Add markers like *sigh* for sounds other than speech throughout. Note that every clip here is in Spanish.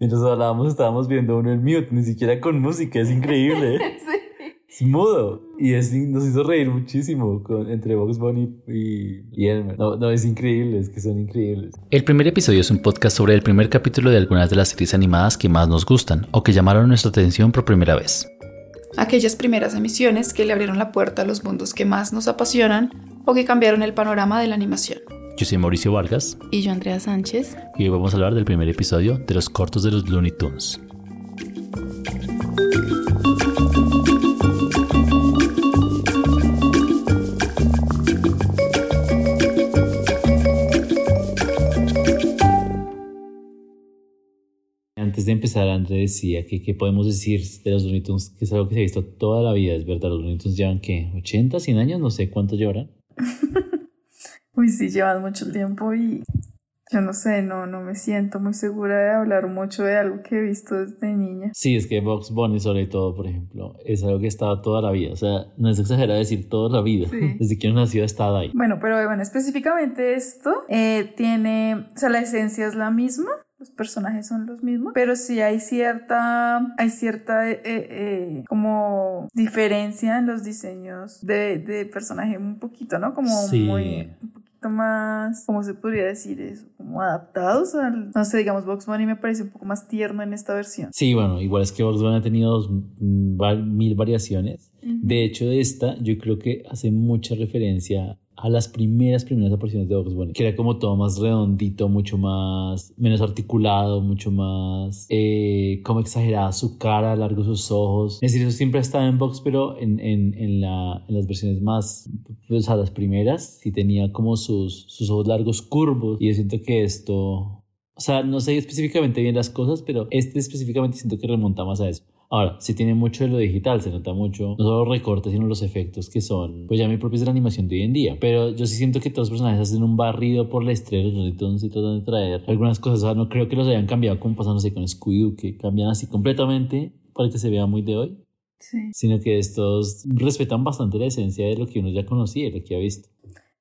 Mientras hablábamos estábamos viendo uno en mute, ni siquiera con música, es increíble. *laughs* sí. Es mudo. Y es, nos hizo reír muchísimo con, entre Box Bunny y, y Elmer. No, no, es increíble, es que son increíbles. El primer episodio es un podcast sobre el primer capítulo de algunas de las series animadas que más nos gustan o que llamaron nuestra atención por primera vez. Aquellas primeras emisiones que le abrieron la puerta a los mundos que más nos apasionan o que cambiaron el panorama de la animación. Yo soy Mauricio Vargas. Y yo Andrea Sánchez. Y hoy vamos a hablar del primer episodio de los cortos de los Looney Tunes. Antes de empezar, André decía que qué podemos decir de los Looney Tunes, que es algo que se ha visto toda la vida, es verdad, los Looney Tunes llevan ¿qué? 80, 100 años, no sé cuánto llevarán. *laughs* Uy, sí, llevan mucho tiempo y yo no sé, no, no me siento muy segura de hablar mucho de algo que he visto desde niña. Sí, es que Box Bunny sobre todo, por ejemplo, es algo que ha estado toda la vida. O sea, no es exagerado decir toda la vida. *laughs* Desde que uno nació ha estado ahí. Bueno, pero bueno, específicamente esto eh, tiene, o sea, la esencia es la misma los personajes son los mismos, pero sí hay cierta, hay cierta eh, eh, como diferencia en los diseños de, de, personaje un poquito, ¿no? Como muy, poquito más, ¿cómo se podría decir eso? Como adaptados al, no sé, digamos, Box Bunny me parece un poco más tierno en esta versión. Sí, bueno, igual es que Box Bunny ha tenido dos, mil variaciones. De hecho, de esta, yo creo que hace mucha referencia a las primeras, primeras apariciones de Box Bunny, que era como todo más redondito, mucho más, menos articulado, mucho más, eh, como exagerada su cara, largos sus ojos. Es decir, eso siempre ha estado en Box, pero en, en, en, la, en las versiones más, o sea, las primeras, sí tenía como sus, sus ojos largos curvos, y yo siento que esto, o sea, no sé específicamente bien las cosas, pero este específicamente siento que remonta más a eso. Ahora, sí tiene mucho de lo digital, se nota mucho, no solo los recortes, sino los efectos que son, pues ya muy propios de la animación de hoy en día. Pero yo sí siento que todos los personajes hacen un barrido por la estrella, y tratan de traer algunas cosas. O sea, no creo que los hayan cambiado como pasa, no sé, con Scooby-Doo, que cambian así completamente para que se vea muy de hoy. Sí. Sino que estos respetan bastante la esencia de lo que uno ya conocía, de lo que ha visto.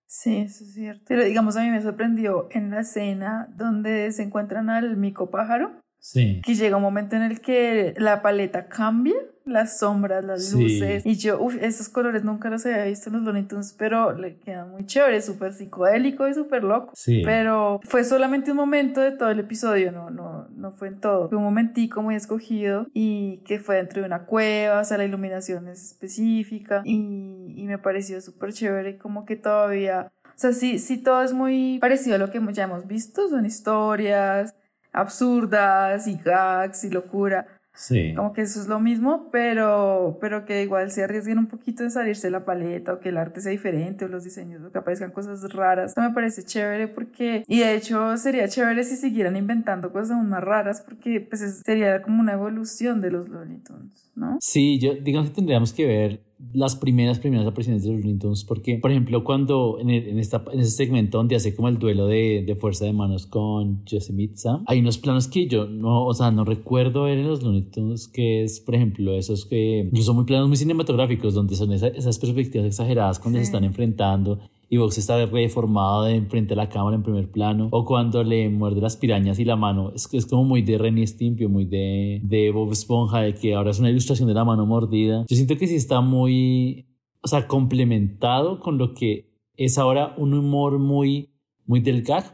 Sí, eso es cierto. Pero digamos, a mí me sorprendió en la escena donde se encuentran al mico pájaro Sí. Que llega un momento en el que la paleta cambia, las sombras, las luces. Y yo, uff, esos colores nunca los había visto en los Looney Tunes, pero le quedan muy chévere, súper psicodélico y súper loco. Sí. Pero fue solamente un momento de todo el episodio, no, no, no fue en todo. Fue un momentico muy escogido y que fue dentro de una cueva, o sea, la iluminación es específica y, y me pareció súper chévere, como que todavía. O sea, sí, sí, todo es muy parecido a lo que ya hemos visto, son historias, absurdas y gags y locura. Sí. Como que eso es lo mismo, pero, pero que igual se arriesguen un poquito en salirse la paleta o que el arte sea diferente o los diseños o que aparezcan cosas raras. Esto me parece chévere porque, y de hecho sería chévere si siguieran inventando cosas aún más raras porque pues sería como una evolución de los Looney Tunes, ¿no? Sí, yo digamos que tendríamos que ver las primeras, primeras apariciones de los Looney Tunes, porque, por ejemplo, cuando en, en, esta, en ese segmento donde hace como el duelo de, de fuerza de manos con Yosemite Sam, hay unos planos que yo no, o sea, no recuerdo ver en los Looney Tunes, que es, por ejemplo, esos que son muy planos muy cinematográficos, donde son esas perspectivas exageradas cuando se están enfrentando y Vox está reformado de enfrente a la cámara en primer plano, o cuando le muerde las pirañas y la mano, es, es como muy de Renny Stimpio, muy de, de Bob Esponja, de que ahora es una ilustración de la mano mordida. Yo siento que sí está muy, o sea, complementado con lo que es ahora un humor muy, muy del gag,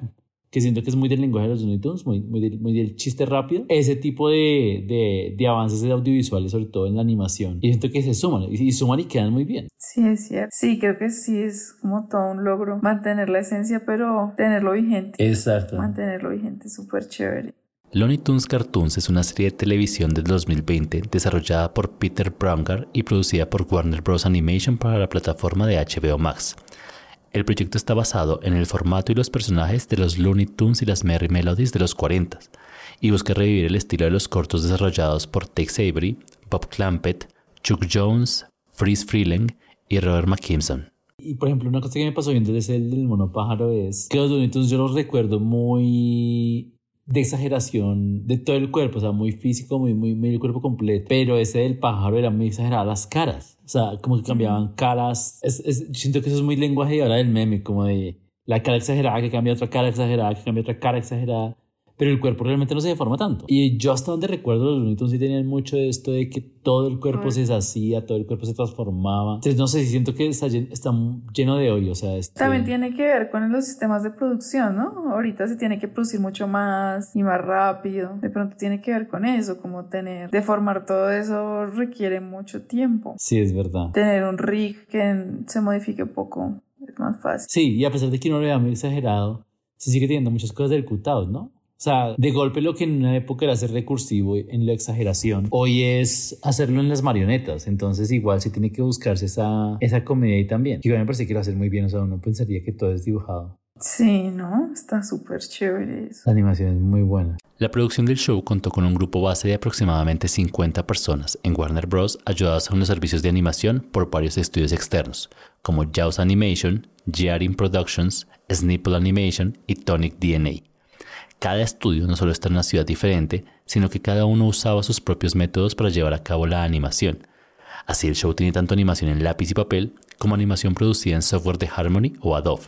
que siento que es muy del lenguaje de los Looney Tunes, muy, muy, del, muy del chiste rápido. Ese tipo de, de, de, avances audiovisuales, sobre todo en la animación. Y siento que se suman, y, y, suman y quedan muy bien. Sí, es cierto. Sí, creo que sí es como todo un logro mantener la esencia, pero tenerlo vigente. Exacto. Mantenerlo vigente, súper chévere. Looney Tunes Cartoons es una serie de televisión del 2020 desarrollada por Peter Bromgar y producida por Warner Bros. Animation para la plataforma de HBO Max. El proyecto está basado en el formato y los personajes de los Looney Tunes y las Merry Melodies de los 40 y busca revivir el estilo de los cortos desarrollados por Tex Avery, Bob Clampett, Chuck Jones, Freeze Freeling y Robert McKimson. Y por ejemplo, una cosa que me pasó viendo desde el del monopájaro es que los Looney Tunes yo los recuerdo muy de exageración de todo el cuerpo, o sea, muy físico, muy, muy, muy el cuerpo completo. Pero ese del pájaro era muy exagerado las caras. O sea, como que cambiaban caras. Es, es, siento que eso es muy lenguaje ahora del meme, como de la cara exagerada que cambia otra cara exagerada, que cambia otra cara exagerada. Pero el cuerpo realmente no se deforma tanto. Y yo hasta donde recuerdo, los Looney Tunes sí tenían mucho de esto de que todo el cuerpo se deshacía, todo el cuerpo se transformaba. Entonces, no sé, si siento que está, está lleno de hoy, o sea... Este También tiene que ver con los sistemas de producción, ¿no? Ahorita se tiene que producir mucho más y más rápido. De pronto tiene que ver con eso, como tener, deformar todo eso requiere mucho tiempo. Sí, es verdad. Tener un rig que se modifique poco es más fácil. Sí, y a pesar de que no lo vea muy exagerado, se sigue teniendo muchas cosas del cutout, ¿no? O sea, de golpe lo que en una época era ser recursivo en la exageración, hoy es hacerlo en las marionetas. Entonces igual se tiene que buscarse esa, esa comedia ahí también. Y me parece que lo hace muy bien. O sea, uno pensaría que todo es dibujado. Sí, ¿no? Está súper chévere eso. La animación es muy buena. La producción del show contó con un grupo base de aproximadamente 50 personas en Warner Bros. ayudadas con los servicios de animación por varios estudios externos, como Jaws Animation, Jarin Productions, Snipple Animation y Tonic DNA. Cada estudio no solo está en una ciudad diferente, sino que cada uno usaba sus propios métodos para llevar a cabo la animación. Así el show tiene tanto animación en lápiz y papel como animación producida en software de Harmony o Adobe.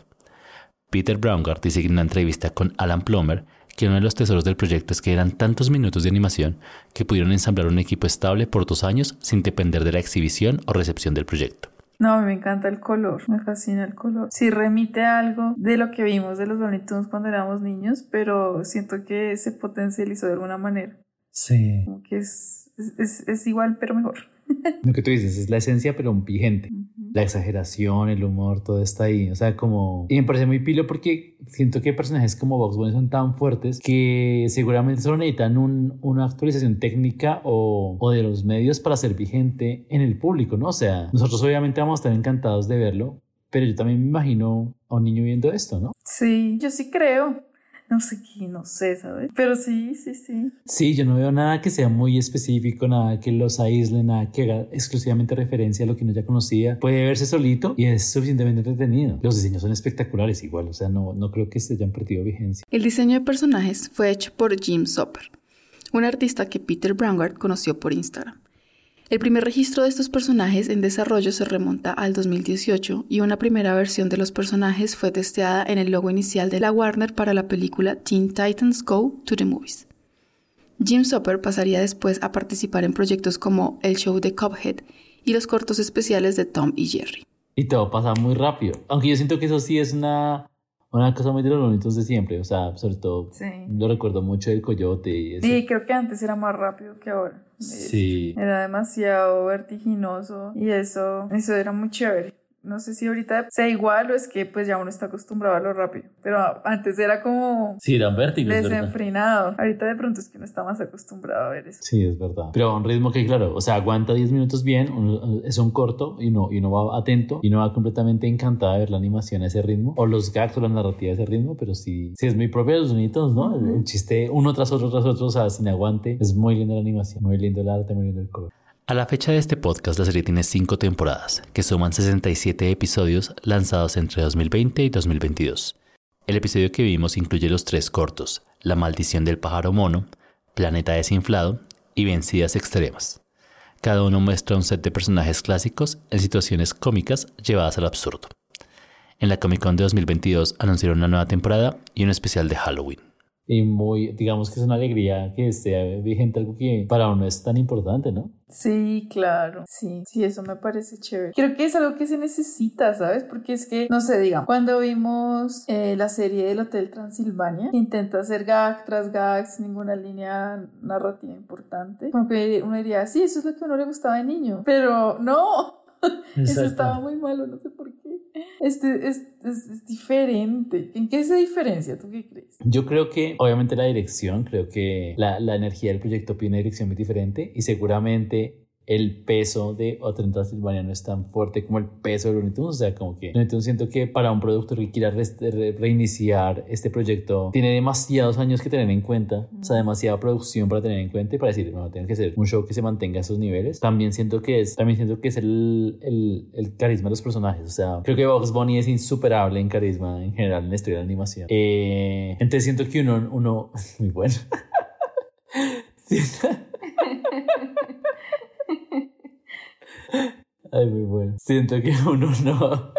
Peter Braungart dice en una entrevista con Alan Plummer que uno de los tesoros del proyecto es que eran tantos minutos de animación que pudieron ensamblar un equipo estable por dos años sin depender de la exhibición o recepción del proyecto. No, me encanta el color, me fascina el color. Sí remite algo de lo que vimos de los Looney cuando éramos niños, pero siento que se potencializó de alguna manera. Sí. Como que es, es, es igual, pero mejor. *laughs* Lo que tú dices es la esencia, pero un vigente. La exageración, el humor, todo está ahí. O sea, como. Y me parece muy pilo porque siento que personajes como Box Bunny son tan fuertes que seguramente solo necesitan un, una actualización técnica o, o, de los medios para ser vigente en el público, ¿no? O sea, nosotros obviamente vamos a estar encantados de verlo, pero yo también me imagino a un niño viendo esto, ¿no? Sí, yo sí creo *laughs* no sé qué, no sé, ¿sabes? Pero sí, sí, sí. Sí, yo no veo nada que sea muy específico, nada que los aísle, nada que haga exclusivamente referencia a lo que uno ya conocía. Puede verse solito y es suficientemente entretenido. Los diseños son espectaculares igual, o sea, no, no creo que se hayan perdido vigencia. El diseño de personajes fue hecho por Jim Soper, un artista que Peter Braungart conoció por Instagram. El primer registro de estos personajes en desarrollo se remonta al 2018 y una primera versión de los personajes fue testeada en el logo inicial de la Warner para la película Teen Titans Go to the Movies. Jim Soper pasaría después a participar en proyectos como el show de Cuphead y los cortos especiales de Tom y Jerry. Y todo pasa muy rápido, aunque yo siento que eso sí es una una cosa muy de los bonitos de siempre, o sea, sobre todo lo recuerdo mucho del coyote y eso. Sí, creo que antes era más rápido que ahora. Sí. Era demasiado vertiginoso y eso, eso era muy chévere. No sé si ahorita sea igual o es que pues ya uno está acostumbrado a lo rápido. Pero antes era como... Sí, eran vértigos. Desenfrenado. Ahorita de pronto es que uno está más acostumbrado a ver eso. Sí, es verdad. Pero a un ritmo que, claro, o sea, aguanta 10 minutos bien, es un corto y no, y no va atento y no va completamente encantada de ver la animación a ese ritmo o los gags o la narrativa a ese ritmo, pero sí, sí es muy propio de los sonidos, ¿no? el, chiste uno tras otro, tras otro, o sea, sin aguante. Es muy linda la animación, muy lindo el arte, muy lindo el color. A la fecha de este podcast, la serie tiene 5 temporadas, que suman 67 episodios lanzados entre 2020 y 2022. El episodio que vimos incluye los tres cortos, La maldición del pájaro mono, Planeta desinflado y Vencidas extremas. Cada uno muestra un set de personajes clásicos en situaciones cómicas llevadas al absurdo. En la Comic Con de 2022 anunciaron una nueva temporada y un especial de Halloween y muy, digamos que es una alegría que esté vigente algo que para uno es tan importante, ¿no? Sí, claro, sí, sí, eso me parece chévere. Creo que es algo que se necesita, ¿sabes? Porque es que, no sé, digamos, cuando vimos eh, la serie del Hotel Transilvania, intenta hacer gag tras gag sin ninguna línea narrativa importante, como que uno diría, sí, eso es lo que a uno le gustaba de niño, pero no, *laughs* eso estaba muy malo, no sé por qué. Este es, es, diferente. ¿En qué se diferencia? ¿Tú qué crees? Yo creo que, obviamente, la dirección, creo que la, la energía del proyecto tiene una dirección muy diferente y seguramente el peso de Hotel Transilvania no es tan fuerte como el peso de Looney Tunes. O sea, como que Looney siento que para un productor que quiera reiniciar este proyecto tiene demasiados años que tener en cuenta, o sea, demasiada producción para tener en cuenta y para decir, bueno, tiene que ser un show que se mantenga a esos niveles. También siento que es, también siento que es el, el, el carisma de los personajes. O sea, creo que Bugs Bunny es insuperable en carisma en general en la historia de la animación. Eh, entonces siento que uno, uno, *laughs* muy bueno. Siento que uno no.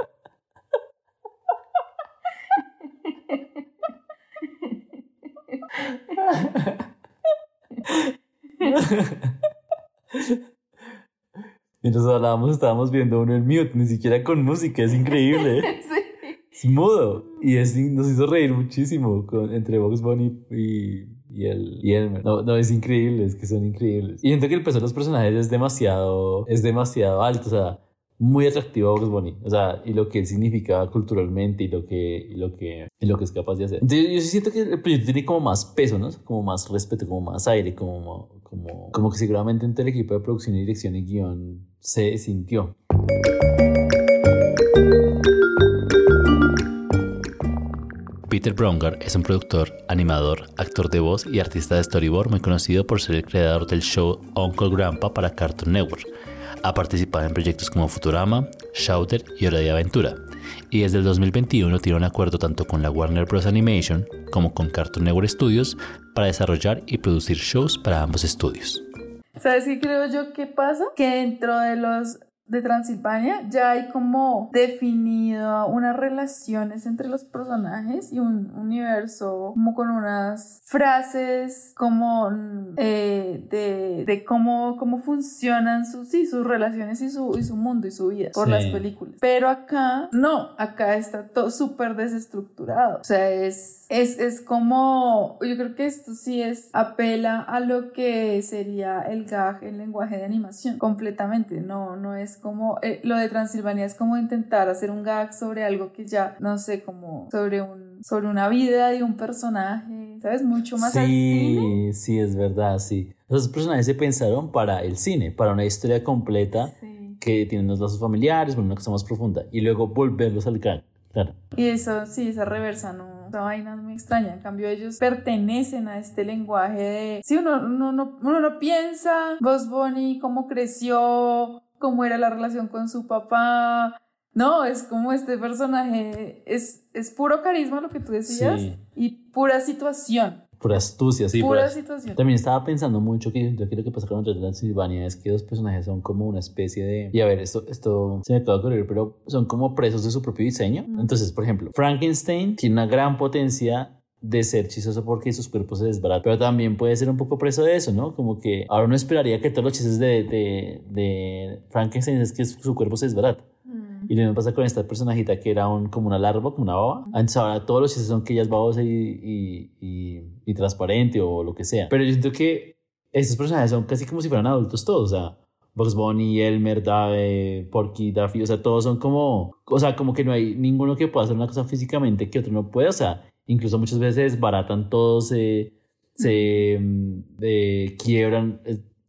Mientras hablábamos estábamos viendo uno en mute, ni siquiera con música, es increíble. *laughs* sí. Es mudo. Y es, nos hizo reír muchísimo con, entre Box Bunny y, y el y Elmer. No, no, es increíble, es que son increíbles. Y siento que el peso de los personajes es demasiado, es demasiado alto, o sea, muy atractivo a Box Bunny, o sea, y lo que él significa culturalmente y lo que, y lo que, y lo que es capaz de hacer. Entonces, yo sí siento que el proyecto tiene como más peso, ¿no? Como más respeto, como más aire, como, como, como que seguramente entre el equipo de producción y dirección y guion se sintió. Peter Brongar es un productor, animador, actor de voz y artista de storyboard muy conocido por ser el creador del show Uncle Grandpa para Cartoon Network. Ha participado en proyectos como Futurama, Shouter y Hora de Aventura. Y desde el 2021 tiene un acuerdo tanto con la Warner Bros. Animation como con Cartoon Network Studios para desarrollar y producir shows para ambos estudios. ¿Sabes qué creo yo que pasa? Que dentro de los de Transilvania ya hay como definido unas relaciones entre los personajes y un universo como con unas frases como eh, de, de, cómo, cómo funcionan sus, sí, sus relaciones y su, y su mundo y su vida por las películas. Pero acá no, acá está todo súper desestructurado. O sea, es, es, es como, yo creo que esto sí es, apela a lo que sería el gag, el lenguaje de animación completamente, no, no es como, eh, lo de Transilvania es como intentar hacer un gag sobre algo que ya, no sé, como sobre un, sobre una vida de un personaje, ¿sabes? Mucho más sí, Sí, es verdad, sí. Esos personajes se pensaron para el cine, para una historia completa que tiene unos lazos familiares, una cosa más profunda, y luego volverlos al gag, claro. Y eso, sí, esa reversa no esa vaina es muy extraña. En cambio, ellos pertenecen a este lenguaje de. Si uno, uno, uno, uno no piensa, Boss Bunny, cómo creció, cómo era la relación con su papá. No, es como este personaje, es, es puro carisma lo que tú decías y pura situación. Pura astucia, sí. Pura situación. También estaba pensando mucho que yo creo que pasa con Transilvania es que los personajes son como una especie de... Y a ver, esto, esto se me acaba de ocurrir, pero son como presos de su propio diseño. Entonces, por ejemplo, Frankenstein tiene una gran potencia de ser chistoso porque sus cuerpos se desbaratan. Pero también puede ser un poco preso de eso, ¿no? Como que ahora uno esperaría que todos los chistes de, de, de Frankenstein es que su cuerpo se desbarata. Mm. Y lo mismo pasa con esta personajita que era un, como una larva, como una baba. Entonces ahora todos los chistes son que ella es babosa y, y, y, transparente o lo que sea. Pero yo siento que estos personajes son casi como si fueran adultos todos. O sea, Bugs Bunny, Elmer, Dave, Porky, Daffy, o sea, todos son como, o sea, como que no hay ninguno que pueda hacer una cosa físicamente que otro no pueda, o sea, incluso muchas veces baratan todos, se, se mm, quiebran,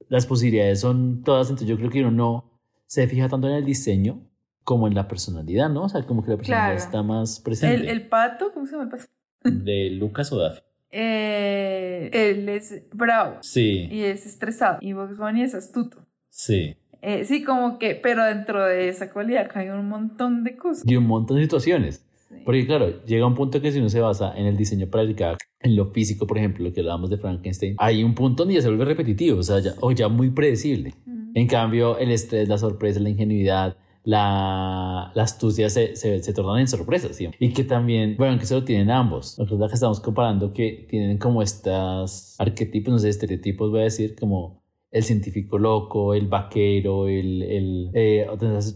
las posibilidades son todas, entonces yo creo que uno no se fija tanto en el diseño como en la personalidad, ¿no? O sea, como que la personalidad está más presente. ¿El, pato? ¿Cómo se llama el pato? *laughs* ¿De Lucas o Daffy? Eh, él es bravo. Sí. Y es estresado. Y Bugs Bunny es astuto. Sí. Eh, sí, como que, pero dentro de esa cualidad hay un montón de cosas. Y un montón de situaciones. Porque claro, llega un punto que si uno se basa en el diseño para el gag, en lo físico, por ejemplo, lo que hablábamos de Frankenstein, hay un punto donde ya se vuelve repetitivo, o sea, ya, o ya muy predecible. En cambio, el estrés, la sorpresa, la ingenuidad, la, la astucia se, se, se, tornan en sorpresas. ¿sí? Y que también, bueno, que se lo tienen ambos. Nosotros que estamos comparando que tienen como estas arquetipos, no sé, estereotipos, voy a decir, como el científico loco, el vaquero, el... el eh,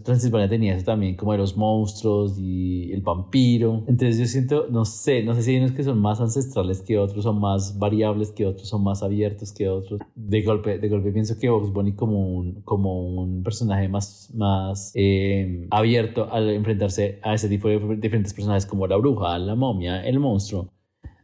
Transilvania tenía eso también, como de los monstruos y el vampiro. Entonces yo siento, no sé, no sé si hay unos que son más ancestrales que otros, son más variables que otros, son más abiertos que otros. De golpe, de golpe pienso que Box Bunny como un, como un personaje más, más eh, abierto al enfrentarse a ese tipo de diferentes personajes como la bruja, la momia, el monstruo.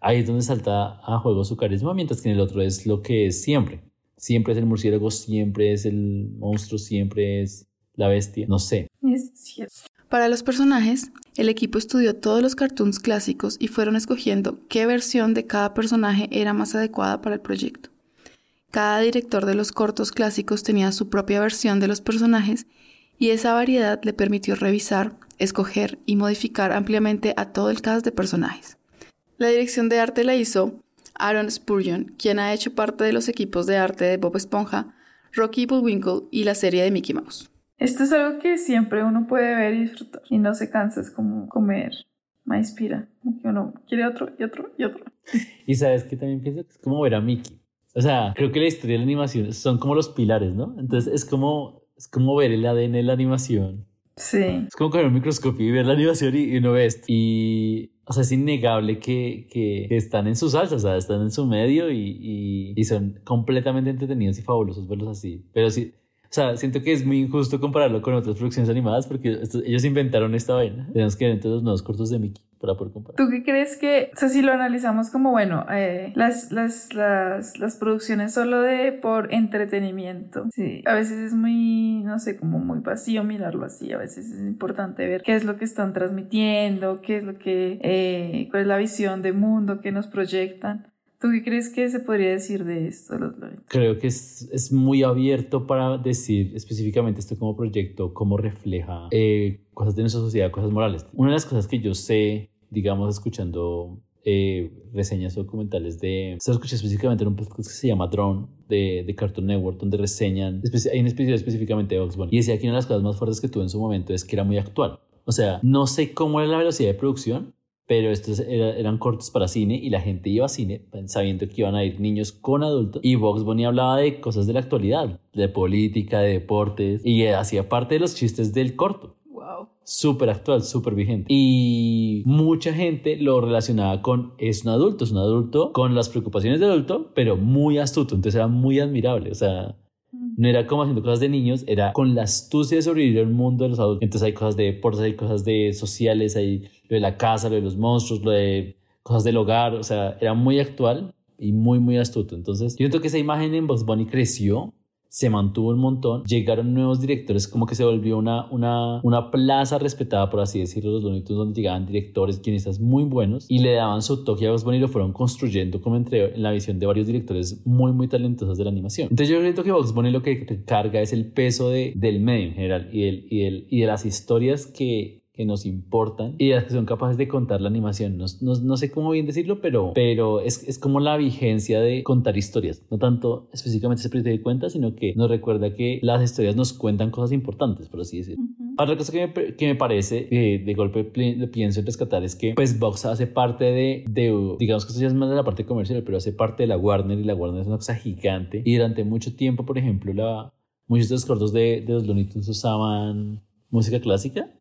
Ahí es donde salta a juego su carisma, mientras que en el otro es lo que es siempre Siempre es el murciélago, siempre es el monstruo, siempre es la bestia. No sé. Es cierto. Para los personajes, el equipo estudió todos los cartoons clásicos y fueron escogiendo qué versión de cada personaje era más adecuada para el proyecto. Cada director de los cortos clásicos tenía su propia versión de los personajes y esa variedad le permitió revisar, escoger y modificar ampliamente a todo el cast de personajes. La dirección de arte la hizo Aaron Spurgeon, quien ha hecho parte de los equipos de arte de Bob Esponja, Rocky Bullwinkle y la serie de Mickey Mouse. Esto es algo que siempre uno puede ver y disfrutar y no se cansa, es como comer me inspira, como que uno quiere otro y otro y otro. Y sabes que también pienso que es como ver a Mickey. O sea, creo que la historia de la animación son como los pilares, ¿no? Entonces es como, es como ver el ADN de la animación. Sí. Es como coger un microscopio y ver la animación y, uno ve esto. Y, o sea, es innegable que, que, están en su salsa, o sea, están en su medio y, y, son completamente entretenidos y fabulosos verlos así. Pero sí, o sea, siento que es muy injusto compararlo con otras producciones animadas porque ellos inventaron esta vaina. Tenemos que ver entonces los nuevos cortos de Mickey para. ¿Tú qué crees que, o sea, si lo analizamos como, bueno, eh, las, las, las, las, producciones solo de por entretenimiento, sí, a veces es muy, no sé, como muy vacío mirarlo así, a veces es importante ver qué es lo que están transmitiendo, qué es lo que, eh, cuál es la visión de mundo que nos proyectan. ¿Tú qué crees que se podría decir de esto, Creo que es, es, muy abierto para decir específicamente esto como proyecto, cómo refleja eh, cosas de nuestra sociedad, cosas morales. Una de las cosas que yo sé, digamos, escuchando eh, reseñas o documentales de... Se escuché específicamente en un podcast que se llama Drone de, de Cartoon Network, donde reseñan, hay un episodio específicamente de Ox Bunny. Y decía que una de las cosas más fuertes que tuvo en su momento es que era muy actual. O sea, no sé cómo era la velocidad de producción, pero estos eran cortos para cine y la gente iba a cine sabiendo que iban a ir niños con adultos y Vox Bunny hablaba de cosas de la actualidad, de política, de deportes y hacía parte de los chistes del corto. Wow. Súper actual, súper vigente. Y mucha gente lo relacionaba con es un adulto, es un adulto con las preocupaciones de adulto, pero muy astuto, entonces era muy admirable, o sea, no era como haciendo cosas de niños, era con la astucia de sobrevivir al mundo de los adultos. Entonces hay cosas de deportes, hay cosas de sociales, hay lo de la casa, lo de los monstruos, lo de cosas del hogar, o sea, era muy actual y muy, muy astuto. Entonces, yo siento que esa imagen en Bugs Bunny creció se mantuvo un montón, llegaron nuevos directores, como que se volvió una, una, una plaza respetada, por así decirlo, los Looney donde llegaban directores, guionistas muy buenos y le daban su toque a Bugs Bunny y lo fueron construyendo como entre en la visión de varios directores muy, muy talentosos de la animación. Entonces yo creo que Bugs Bunny lo que carga es el peso de, del medio en general y, el, y, el, y de las historias que que nos importan y las que son capaces de contar la animación. No, no, sé cómo bien decirlo, pero, pero es, es, como la vigencia de contar historias. No tanto específicamente ese proyecto de cuenta, sino que nos recuerda que las historias nos cuentan cosas importantes, por así decirlo. Otra cosa que me, que me parece, eh, de golpe pienso en rescatar, es que pues Vox hace parte de, de, digamos que esto ya es más de la parte comercial, pero hace parte de la Warner y la Warner es una cosa gigante. Y durante mucho tiempo, por ejemplo, la, muchos de los cortos de, de los Looney Tunes usaban música clásica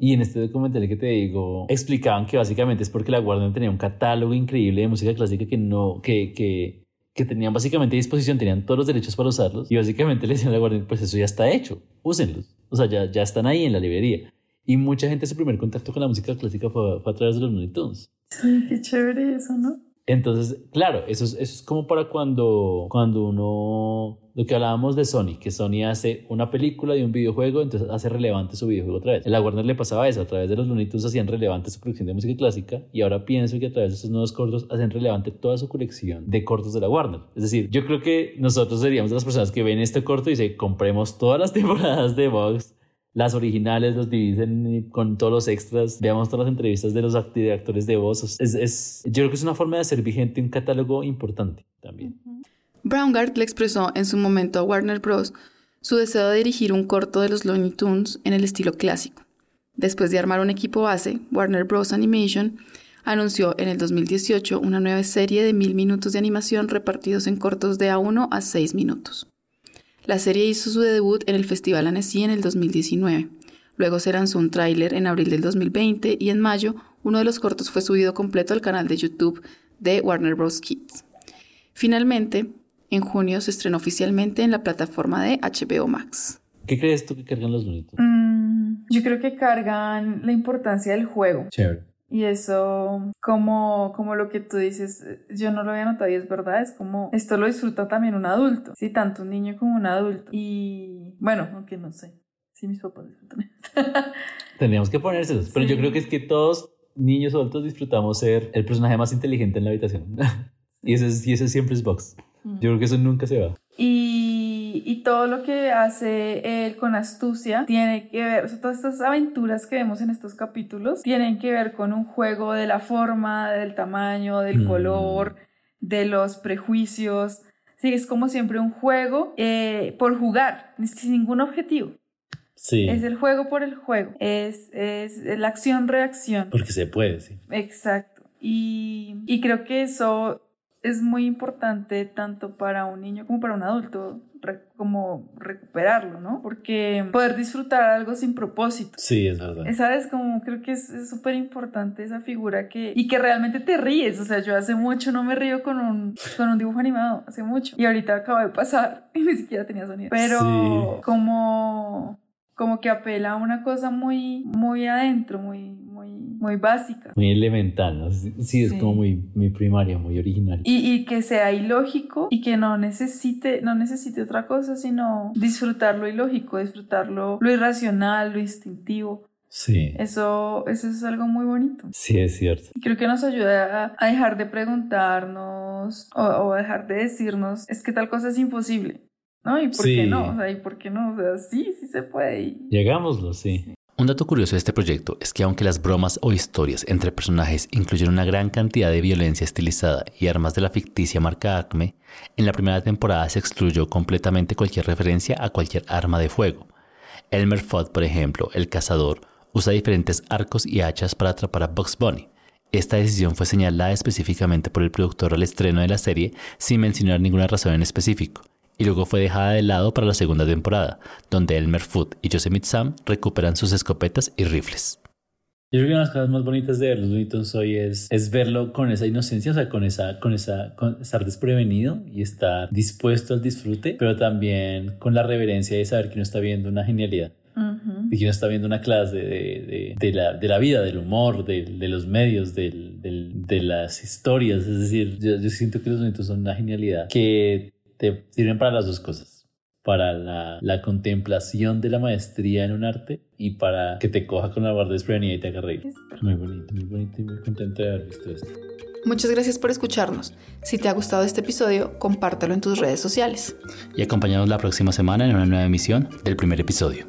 y en este documental que te digo, explicaban que básicamente es porque la Warner tenía un catálogo increíble de música clásica que no, que, que, que tenían básicamente a disposición, tenían todos los derechos para usarlos y básicamente *laughs* le decían a la Warner, pues eso ya está hecho, úsenlos. O sea, ya, ya están ahí en la librería. Y mucha gente su primer contacto con la música clásica fue, a través de los Looney Tunes. Sí, qué chévere eso, ¿no? Entonces, claro, eso es, como para cuando, cuando uno, lo que hablábamos de Sony, que Sony hace una película y un videojuego, entonces hace relevante su videojuego otra vez. En la Warner le pasaba eso, a través de los Looney hacían relevante su producción de música clásica y ahora pienso que a través de estos nuevos cortos hacen relevante toda su colección de cortos de la Warner. Es decir, yo creo que nosotros seríamos las personas que ven este corto y dicen, compremos todas las *laughs* temporadas de Vox las originales los dividen con todos los extras, veamos todas las entrevistas de los actores de voz. Es, es, yo creo que es una forma de hacer vigente un catálogo importante también. Braungart le expresó en su momento a Warner Bros. su deseo de dirigir un corto de los Looney Tunes en el estilo clásico. Después de armar un equipo base, Warner Bros. Animation anunció en el 2018 una nueva serie de mil minutos de animación repartidos en cortos de a 1 a 6 minutos. La serie hizo su debut en el Festival Annecy en el 2019. Luego se lanzó un tráiler en abril del 2020 y en mayo uno de los cortos fue subido completo al canal de YouTube de Warner Bros. Kids. Finalmente, en junio se estrenó oficialmente en la plataforma de HBO Max. ¿Qué crees tú que cargan los bonitos? Mm, yo creo que cargan la importancia del juego. Chévere. Y eso, como, como lo que tú dices, yo no lo había notado y es verdad, es como esto lo disfruta también un adulto, sí, tanto un niño como un adulto. Y bueno, aunque no sé, si mis papás disfrutan. *laughs* Tendríamos que ponérselos, pero yo creo que es que todos niños adultos disfrutamos ser el personaje más inteligente en la habitación. *laughs* y, ese, y ese siempre es Box. Yo creo que eso nunca se va. Y, y, todo lo que hace él con astucia tiene que ver, o sea, todas estas aventuras que vemos en estos capítulos tienen que ver con un juego de la forma, del tamaño, del mm. color, de los prejuicios. Sí, es como siempre un juego eh, por jugar, sin ningún objetivo. Sí. Es el juego por el juego. Es, es la acción-reacción. Porque se puede, sí. Exacto. Y, y creo que eso es muy importante tanto para un niño como para un adulto como recuperarlo, ¿no? Porque poder disfrutar algo sin propósito. Sí, es verdad. ¿Sabes? Como creo que es súper importante esa figura que... Y que realmente te ríes. O sea, yo hace mucho no me río con un, con un dibujo animado, hace mucho. Y ahorita acabo de pasar *laughs* y ni siquiera tenía sonido. Pero como como que apela a una cosa muy, muy adentro, muy, muy, básica. Muy elemental, ¿no? Sí, es como muy, muy primaria, muy original. Y, y, que sea ilógico y que no necesite, no necesite otra cosa, sino disfrutar lo ilógico, disfrutar lo, irracional, lo instintivo. Sí. Eso, eso es algo muy bonito. Sí, es cierto. Creo que nos ayuda a, dejar de preguntarnos o, o dejar de decirnos, es que tal cosa es imposible. ¿no? ¿Y por qué no? O sea, ¿y por qué no? O sea, sí, sí se puede. Llegámoslo, sí. Un dato curioso de este proyecto es que aunque las bromas o historias entre personajes incluyen una gran cantidad de violencia estilizada y armas de la ficticia marca Acme, en la primera temporada se excluyó completamente cualquier referencia a cualquier arma de fuego. Elmer Fudd, por ejemplo, el cazador, usa diferentes arcos y hachas para atrapar a Bugs Bunny. Esta decisión fue señalada específicamente por el productor al estreno de la serie sin mencionar ninguna razón en específico y luego fue dejada de lado para la segunda temporada, donde Elmer Fudd y Yosemite Sam recuperan sus escopetas y rifles. Yo creo que una de las cosas más bonitas de ver los Looney hoy es, es verlo con esa inocencia, o sea, con esa, con esa, estar desprevenido y estar dispuesto al disfrute, pero también con la reverencia de saber que uno está viendo una genialidad. Y que uno está viendo una clase de, de, la, de la, vida, del humor, de, los medios, de las historias. Es decir, yo, yo siento que los Looney son una genialidad que te sirven para las dos cosas. Para la, la, contemplación de la maestría en un arte y para que te coja con la guardia desprevenida y te haga reír. Muy bonito, muy bonito y muy contento de haber visto esto. Muchas gracias por escucharnos. Si te ha gustado este episodio, compártelo en tus redes sociales. Y acompáñanos la próxima semana en una nueva emisión del primer episodio.